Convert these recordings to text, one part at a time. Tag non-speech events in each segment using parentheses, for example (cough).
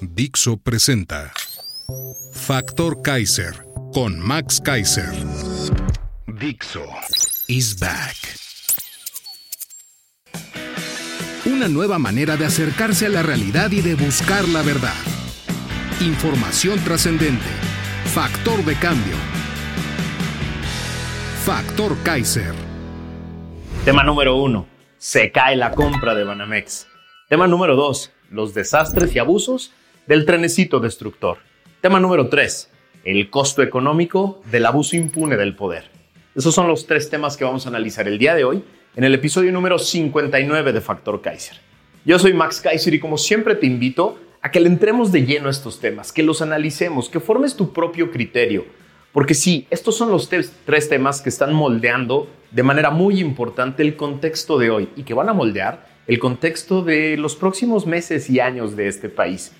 Dixo presenta Factor Kaiser con Max Kaiser. Dixo is back. Una nueva manera de acercarse a la realidad y de buscar la verdad. Información trascendente. Factor de cambio. Factor Kaiser. Tema número uno, se cae la compra de Banamex. Tema número dos, los desastres y abusos del trenecito destructor. Tema número tres, el costo económico del abuso impune del poder. Esos son los tres temas que vamos a analizar el día de hoy en el episodio número 59 de Factor Kaiser. Yo soy Max Kaiser y como siempre te invito a que le entremos de lleno a estos temas, que los analicemos, que formes tu propio criterio. Porque sí, estos son los tres temas que están moldeando de manera muy importante el contexto de hoy y que van a moldear el contexto de los próximos meses y años de este país.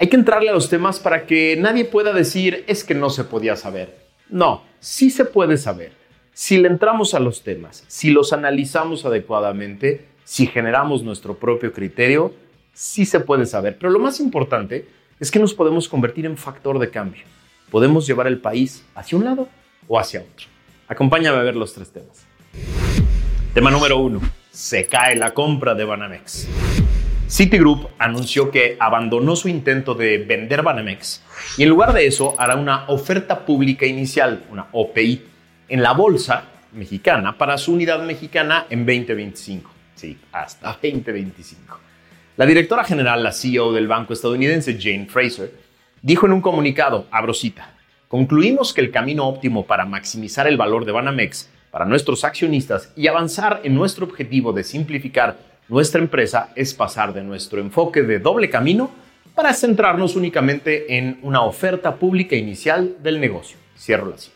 Hay que entrarle a los temas para que nadie pueda decir es que no se podía saber. No, sí se puede saber. Si le entramos a los temas, si los analizamos adecuadamente, si generamos nuestro propio criterio, sí se puede saber. Pero lo más importante es que nos podemos convertir en factor de cambio. Podemos llevar el país hacia un lado o hacia otro. Acompáñame a ver los tres temas. Tema número uno. Se cae la compra de Banamex. Citigroup anunció que abandonó su intento de vender Banamex y en lugar de eso hará una oferta pública inicial, una OPI, en la bolsa mexicana para su unidad mexicana en 2025. Sí, hasta 2025. La directora general, la CEO del banco estadounidense Jane Fraser, dijo en un comunicado, abro cita, concluimos que el camino óptimo para maximizar el valor de Banamex para nuestros accionistas y avanzar en nuestro objetivo de simplificar nuestra empresa es pasar de nuestro enfoque de doble camino para centrarnos únicamente en una oferta pública inicial del negocio. Cierro la cita.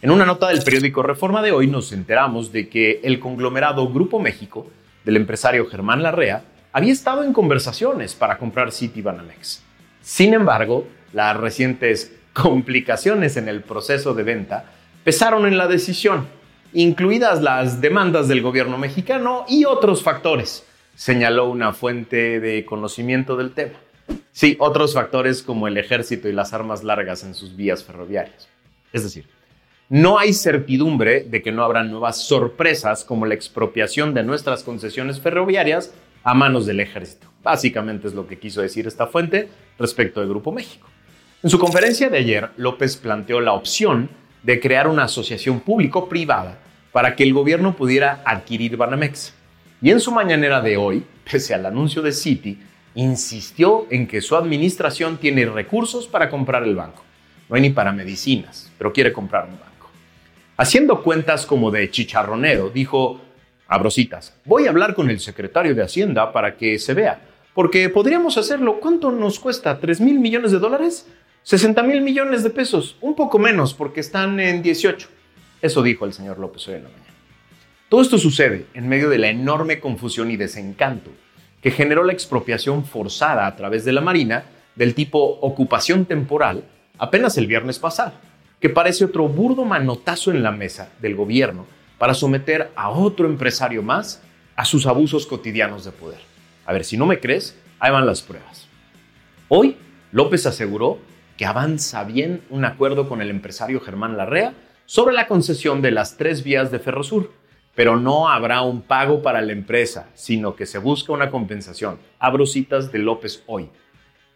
En una nota del periódico Reforma de hoy nos enteramos de que el conglomerado Grupo México del empresario Germán Larrea había estado en conversaciones para comprar City Banamex. Sin embargo, las recientes complicaciones en el proceso de venta pesaron en la decisión, incluidas las demandas del gobierno mexicano y otros factores, señaló una fuente de conocimiento del tema. Sí, otros factores como el ejército y las armas largas en sus vías ferroviarias. Es decir, no hay certidumbre de que no habrá nuevas sorpresas como la expropiación de nuestras concesiones ferroviarias a manos del ejército. Básicamente es lo que quiso decir esta fuente respecto del Grupo México. En su conferencia de ayer, López planteó la opción de crear una asociación público-privada para que el gobierno pudiera adquirir Banamex. Y en su mañanera de hoy, (laughs) pese al anuncio de Citi, insistió en que su administración tiene recursos para comprar el banco. No hay ni para medicinas, pero quiere comprar un banco. Haciendo cuentas como de chicharronero, dijo, abro citas, voy a hablar con el secretario de Hacienda para que se vea, porque podríamos hacerlo. ¿Cuánto nos cuesta? ¿3 mil millones de dólares? 60 mil millones de pesos, un poco menos porque están en 18. Eso dijo el señor López hoy en la mañana. Todo esto sucede en medio de la enorme confusión y desencanto que generó la expropiación forzada a través de la Marina del tipo ocupación temporal apenas el viernes pasado que parece otro burdo manotazo en la mesa del gobierno para someter a otro empresario más a sus abusos cotidianos de poder. A ver, si no me crees, ahí van las pruebas. Hoy, López aseguró que avanza bien un acuerdo con el empresario Germán Larrea sobre la concesión de las tres vías de Ferrosur, pero no habrá un pago para la empresa, sino que se busca una compensación. Abro citas de López hoy.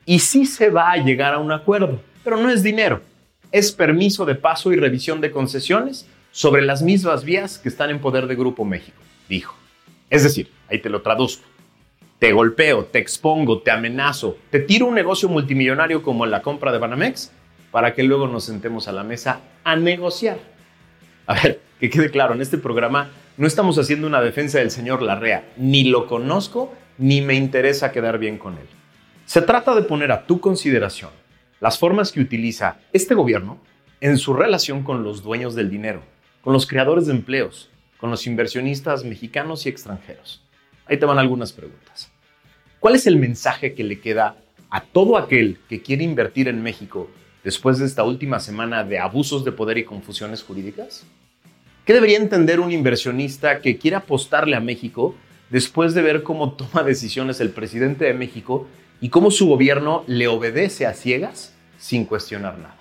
Y sí se va a llegar a un acuerdo, pero no es dinero es permiso de paso y revisión de concesiones sobre las mismas vías que están en poder de Grupo México, dijo. Es decir, ahí te lo traduzco. Te golpeo, te expongo, te amenazo, te tiro un negocio multimillonario como la compra de Banamex para que luego nos sentemos a la mesa a negociar. A ver, que quede claro, en este programa no estamos haciendo una defensa del señor Larrea. Ni lo conozco, ni me interesa quedar bien con él. Se trata de poner a tu consideración las formas que utiliza este gobierno en su relación con los dueños del dinero, con los creadores de empleos, con los inversionistas mexicanos y extranjeros. Ahí te van algunas preguntas. ¿Cuál es el mensaje que le queda a todo aquel que quiere invertir en México después de esta última semana de abusos de poder y confusiones jurídicas? ¿Qué debería entender un inversionista que quiere apostarle a México después de ver cómo toma decisiones el presidente de México y cómo su gobierno le obedece a ciegas sin cuestionar nada?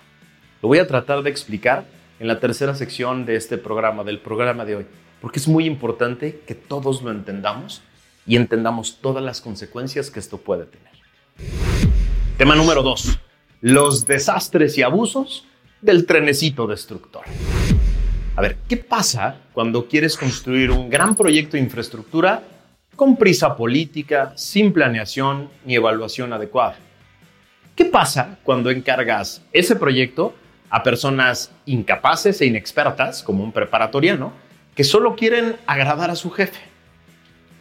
Lo voy a tratar de explicar en la tercera sección de este programa, del programa de hoy, porque es muy importante que todos lo entendamos y entendamos todas las consecuencias que esto puede tener. Tema número 2. Los desastres y abusos del trenecito destructor. A ver, ¿qué pasa cuando quieres construir un gran proyecto de infraestructura con prisa política, sin planeación ni evaluación adecuada? ¿Qué pasa cuando encargas ese proyecto a personas incapaces e inexpertas, como un preparatoriano, que solo quieren agradar a su jefe?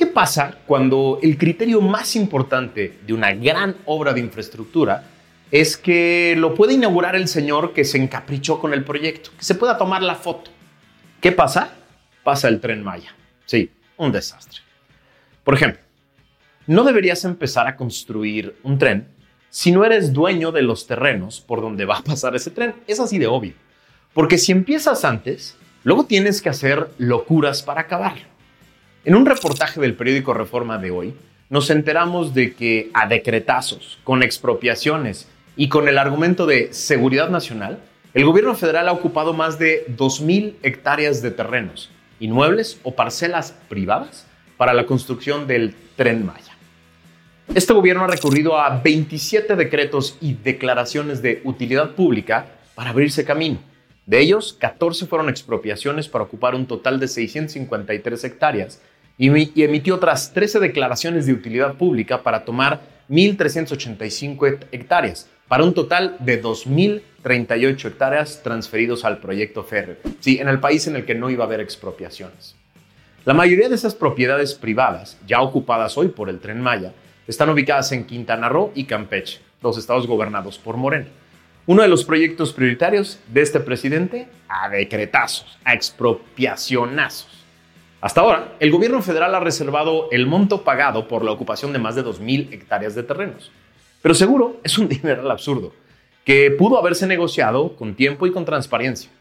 ¿Qué pasa cuando el criterio más importante de una gran obra de infraestructura es que lo puede inaugurar el señor que se encaprichó con el proyecto, que se pueda tomar la foto? ¿Qué pasa? Pasa el tren Maya. Sí, un desastre. Por ejemplo, no deberías empezar a construir un tren si no eres dueño de los terrenos por donde va a pasar ese tren. Es así de obvio. Porque si empiezas antes, luego tienes que hacer locuras para acabarlo. En un reportaje del periódico Reforma de hoy, nos enteramos de que a decretazos, con expropiaciones y con el argumento de seguridad nacional, el gobierno federal ha ocupado más de 2.000 hectáreas de terrenos, inmuebles o parcelas privadas para la construcción del tren Maya. Este gobierno ha recurrido a 27 decretos y declaraciones de utilidad pública para abrirse camino. De ellos, 14 fueron expropiaciones para ocupar un total de 653 hectáreas y emitió otras 13 declaraciones de utilidad pública para tomar 1.385 hectáreas, para un total de 2.038 hectáreas transferidos al proyecto férreo. Sí, en el país en el que no iba a haber expropiaciones. La mayoría de esas propiedades privadas, ya ocupadas hoy por el Tren Maya, están ubicadas en Quintana Roo y Campeche, dos estados gobernados por Morena. Uno de los proyectos prioritarios de este presidente, a decretazos, a expropiacionazos. Hasta ahora, el gobierno federal ha reservado el monto pagado por la ocupación de más de 2.000 hectáreas de terrenos. Pero seguro es un (laughs) dinero absurdo, que pudo haberse negociado con tiempo y con transparencia,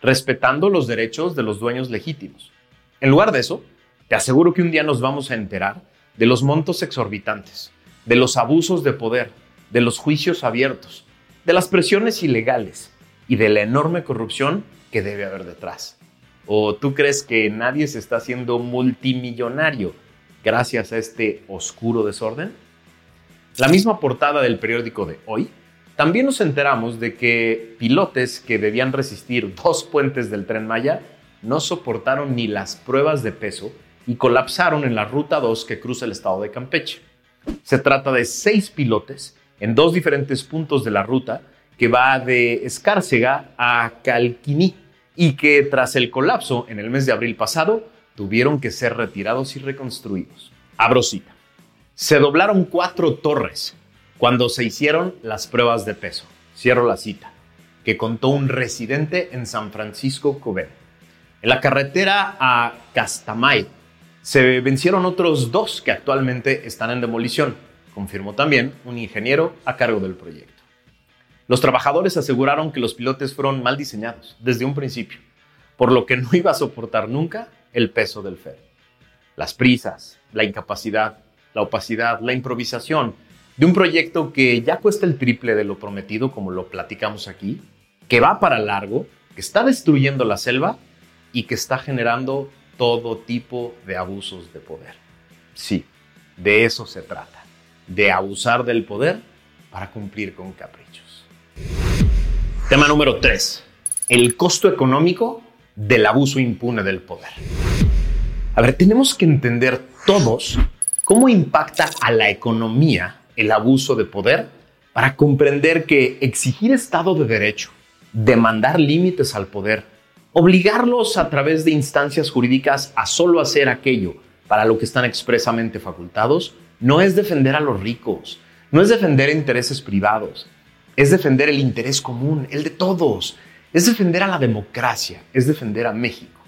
respetando los derechos de los dueños legítimos. En lugar de eso, te aseguro que un día nos vamos a enterar de los montos exorbitantes, de los abusos de poder, de los juicios abiertos, de las presiones ilegales y de la enorme corrupción que debe haber detrás. ¿O tú crees que nadie se está haciendo multimillonario gracias a este oscuro desorden? La misma portada del periódico de hoy, también nos enteramos de que pilotes que debían resistir dos puentes del tren Maya no soportaron ni las pruebas de peso y colapsaron en la ruta 2 que cruza el estado de Campeche. Se trata de seis pilotes en dos diferentes puntos de la ruta que va de Escárcega a Calquiní y que tras el colapso en el mes de abril pasado tuvieron que ser retirados y reconstruidos. Abro cita se doblaron cuatro torres cuando se hicieron las pruebas de peso. Cierro la cita, que contó un residente en San Francisco Cubén. En la carretera a Castamay se vencieron otros dos que actualmente están en demolición, confirmó también un ingeniero a cargo del proyecto. Los trabajadores aseguraron que los pilotes fueron mal diseñados desde un principio, por lo que no iba a soportar nunca el peso del ferry. Las prisas, la incapacidad, la opacidad, la improvisación de un proyecto que ya cuesta el triple de lo prometido, como lo platicamos aquí, que va para largo, que está destruyendo la selva y que está generando todo tipo de abusos de poder. Sí, de eso se trata, de abusar del poder para cumplir con caprichos. Tema número 3. El costo económico del abuso impune del poder. A ver, tenemos que entender todos ¿Cómo impacta a la economía el abuso de poder para comprender que exigir Estado de Derecho, demandar límites al poder Obligarlos a través de instancias jurídicas a solo hacer aquello para lo que están expresamente facultados no es defender a los ricos, no es defender intereses privados, es defender el interés común, el de todos, es defender a la democracia, es defender a México.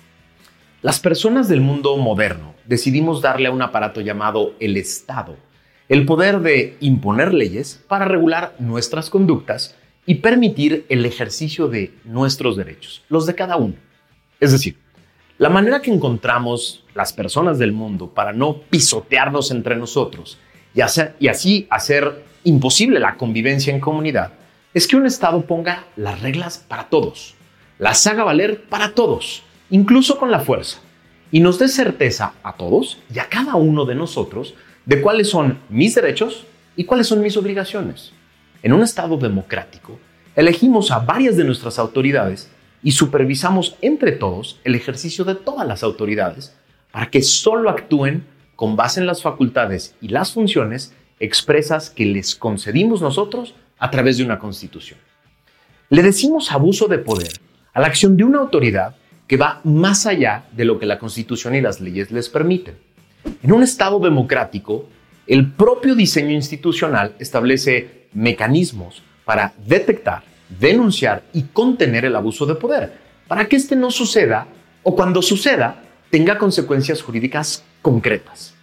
Las personas del mundo moderno decidimos darle a un aparato llamado el Estado el poder de imponer leyes para regular nuestras conductas y permitir el ejercicio de nuestros derechos, los de cada uno. Es decir, la manera que encontramos las personas del mundo para no pisotearnos entre nosotros y, así hacer imposible la convivencia en comunidad es que un Estado ponga las reglas para todos, las haga valer para todos, incluso con la fuerza, y nos dé certeza a todos y a cada uno de nosotros de cuáles son mis derechos y cuáles son mis obligaciones. En un Estado democrático, elegimos a varias de nuestras autoridades y supervisamos entre todos el ejercicio de todas las autoridades para que solo actúen con base en las facultades y las funciones expresas que les concedimos nosotros a través de una constitución. Le decimos abuso de poder a la acción de una autoridad que va más allá de lo que la constitución y las leyes les permiten. En un Estado democrático, el propio diseño institucional establece mecanismos para detectar, denunciar y contener el abuso de poder, para que este no suceda o cuando suceda tenga consecuencias jurídicas concretas.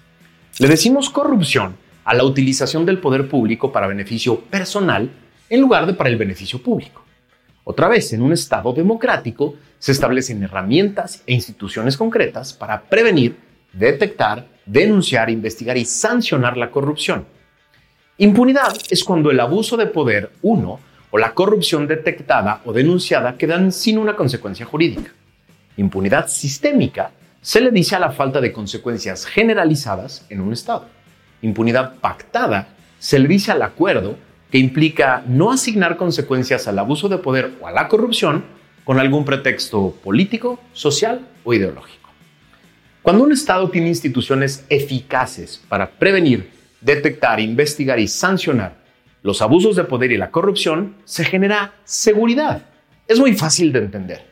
Le decimos corrupción a la utilización del poder público para beneficio personal en lugar de para el beneficio público. Otra vez, en un Estado democrático se establecen herramientas e instituciones concretas para prevenir, detectar, denunciar, investigar y sancionar la corrupción. Impunidad es cuando el abuso de poder, uno, o la corrupción detectada o denunciada quedan sin una consecuencia jurídica. Impunidad sistémica se le dice a la falta de consecuencias generalizadas en un Estado. Impunidad pactada se le al acuerdo que implica no asignar consecuencias al abuso de poder o a la corrupción con algún pretexto político, social o ideológico. Cuando un Estado tiene instituciones eficaces para prevenir, detectar, investigar y sancionar los abusos de poder y la corrupción, se genera seguridad. Es muy fácil de entender.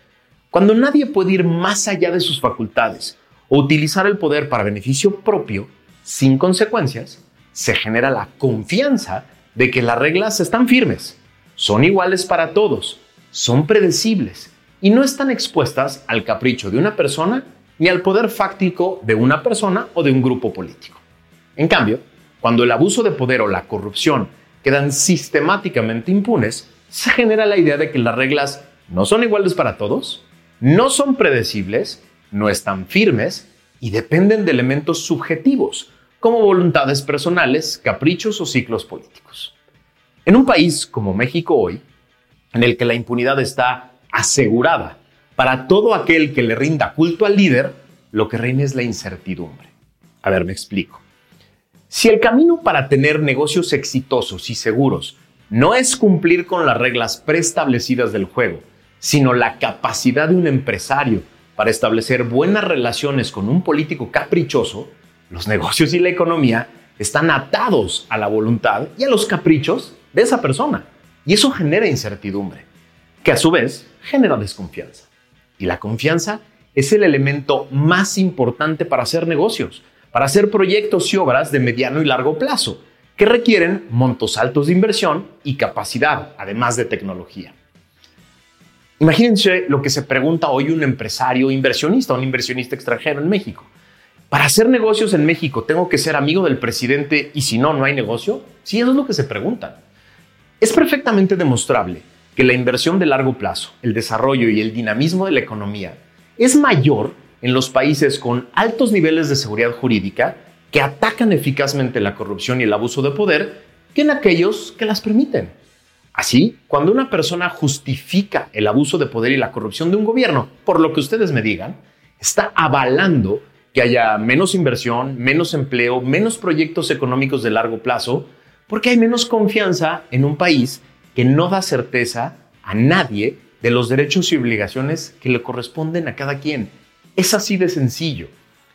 Cuando nadie puede ir más allá de sus facultades o utilizar el poder para beneficio propio, sin consecuencias, se genera la confianza de que las reglas están firmes, son iguales para todos, son predecibles y no están expuestas al capricho de una persona ni al poder fáctico de una persona o de un grupo político. En cambio, cuando el abuso de poder o la corrupción quedan sistemáticamente impunes, se genera la idea de que las reglas no son iguales para todos, no son predecibles, no están firmes y dependen de elementos subjetivos, como voluntades personales, caprichos o ciclos políticos. En un país como México hoy, en el que la impunidad está asegurada para todo aquel que le rinda culto al líder, lo que reina es la incertidumbre. A ver, me explico. Si el camino para tener negocios exitosos y seguros no es cumplir con las reglas preestablecidas del juego, sino la capacidad de un empresario para establecer buenas relaciones con un político caprichoso, los negocios y la economía están atados a la voluntad y a los caprichos de esa persona. Y eso genera incertidumbre, que a su vez genera desconfianza. Y la confianza es el elemento más importante para hacer negocios para hacer proyectos y obras de mediano y largo plazo, que requieren montos altos de inversión y capacidad, además de tecnología. Imagínense lo que se pregunta hoy un empresario inversionista, un inversionista extranjero en México. Para hacer negocios en México, ¿tengo que ser amigo del presidente y si no, no hay negocio? Sí, eso es lo que se preguntan. Es perfectamente demostrable que la inversión de largo plazo, el desarrollo y el dinamismo de la economía es mayor en los países con altos niveles de seguridad jurídica que atacan eficazmente la corrupción y el abuso de poder que en aquellos que las permiten. Así, cuando una persona justifica el abuso de poder y la corrupción de un gobierno, por lo que ustedes me digan, está avalando que haya menos inversión, menos empleo, menos proyectos económicos de largo plazo, porque hay menos confianza en un país que no da certeza a nadie de los derechos y obligaciones que le corresponden a cada quien. Es así de sencillo.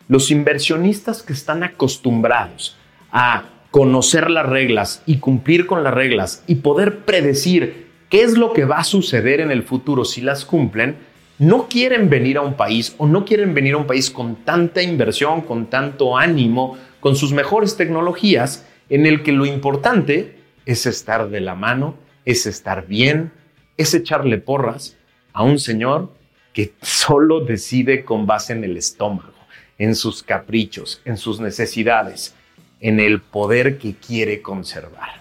Los inversionistas que están acostumbrados a conocer las reglas y cumplir con las reglas y poder predecir qué es lo que va a suceder en el futuro si las cumplen, no quieren venir a un país o no quieren venir a un país con tanta inversión, con tanto ánimo, con sus mejores tecnologías, en el que lo importante es estar de la mano, es estar bien, es echarle porras a un señor que solo decide con base en el estómago, en sus caprichos, en sus necesidades, en el poder que quiere conservar.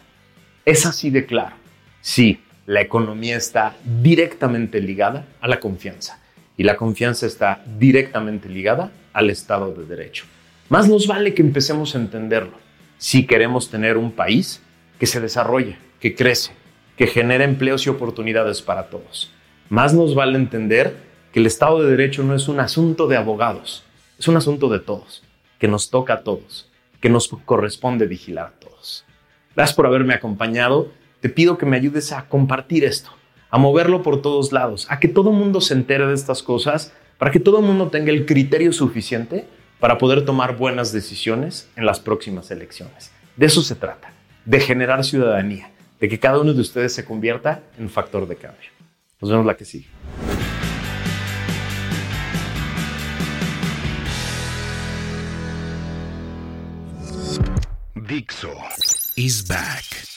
Es así de claro. Sí, la economía está directamente ligada a la confianza y la confianza está directamente ligada al Estado de Derecho. Más nos vale que empecemos a entenderlo si queremos tener un país que se desarrolle, que crece, que genera empleos y oportunidades para todos. Más nos vale entender que el Estado de Derecho no es un asunto de abogados, es un asunto de todos, que nos toca a todos, que nos corresponde vigilar a todos. Gracias por haberme acompañado. Te pido que me ayudes a compartir esto, a moverlo por todos lados, a que todo el mundo se entere de estas cosas, para que todo el mundo tenga el criterio suficiente para poder tomar buenas decisiones en las próximas elecciones. De eso se trata, de generar ciudadanía, de que cada uno de ustedes se convierta en factor de cambio. Nos vemos la que sigue. Dixo is back.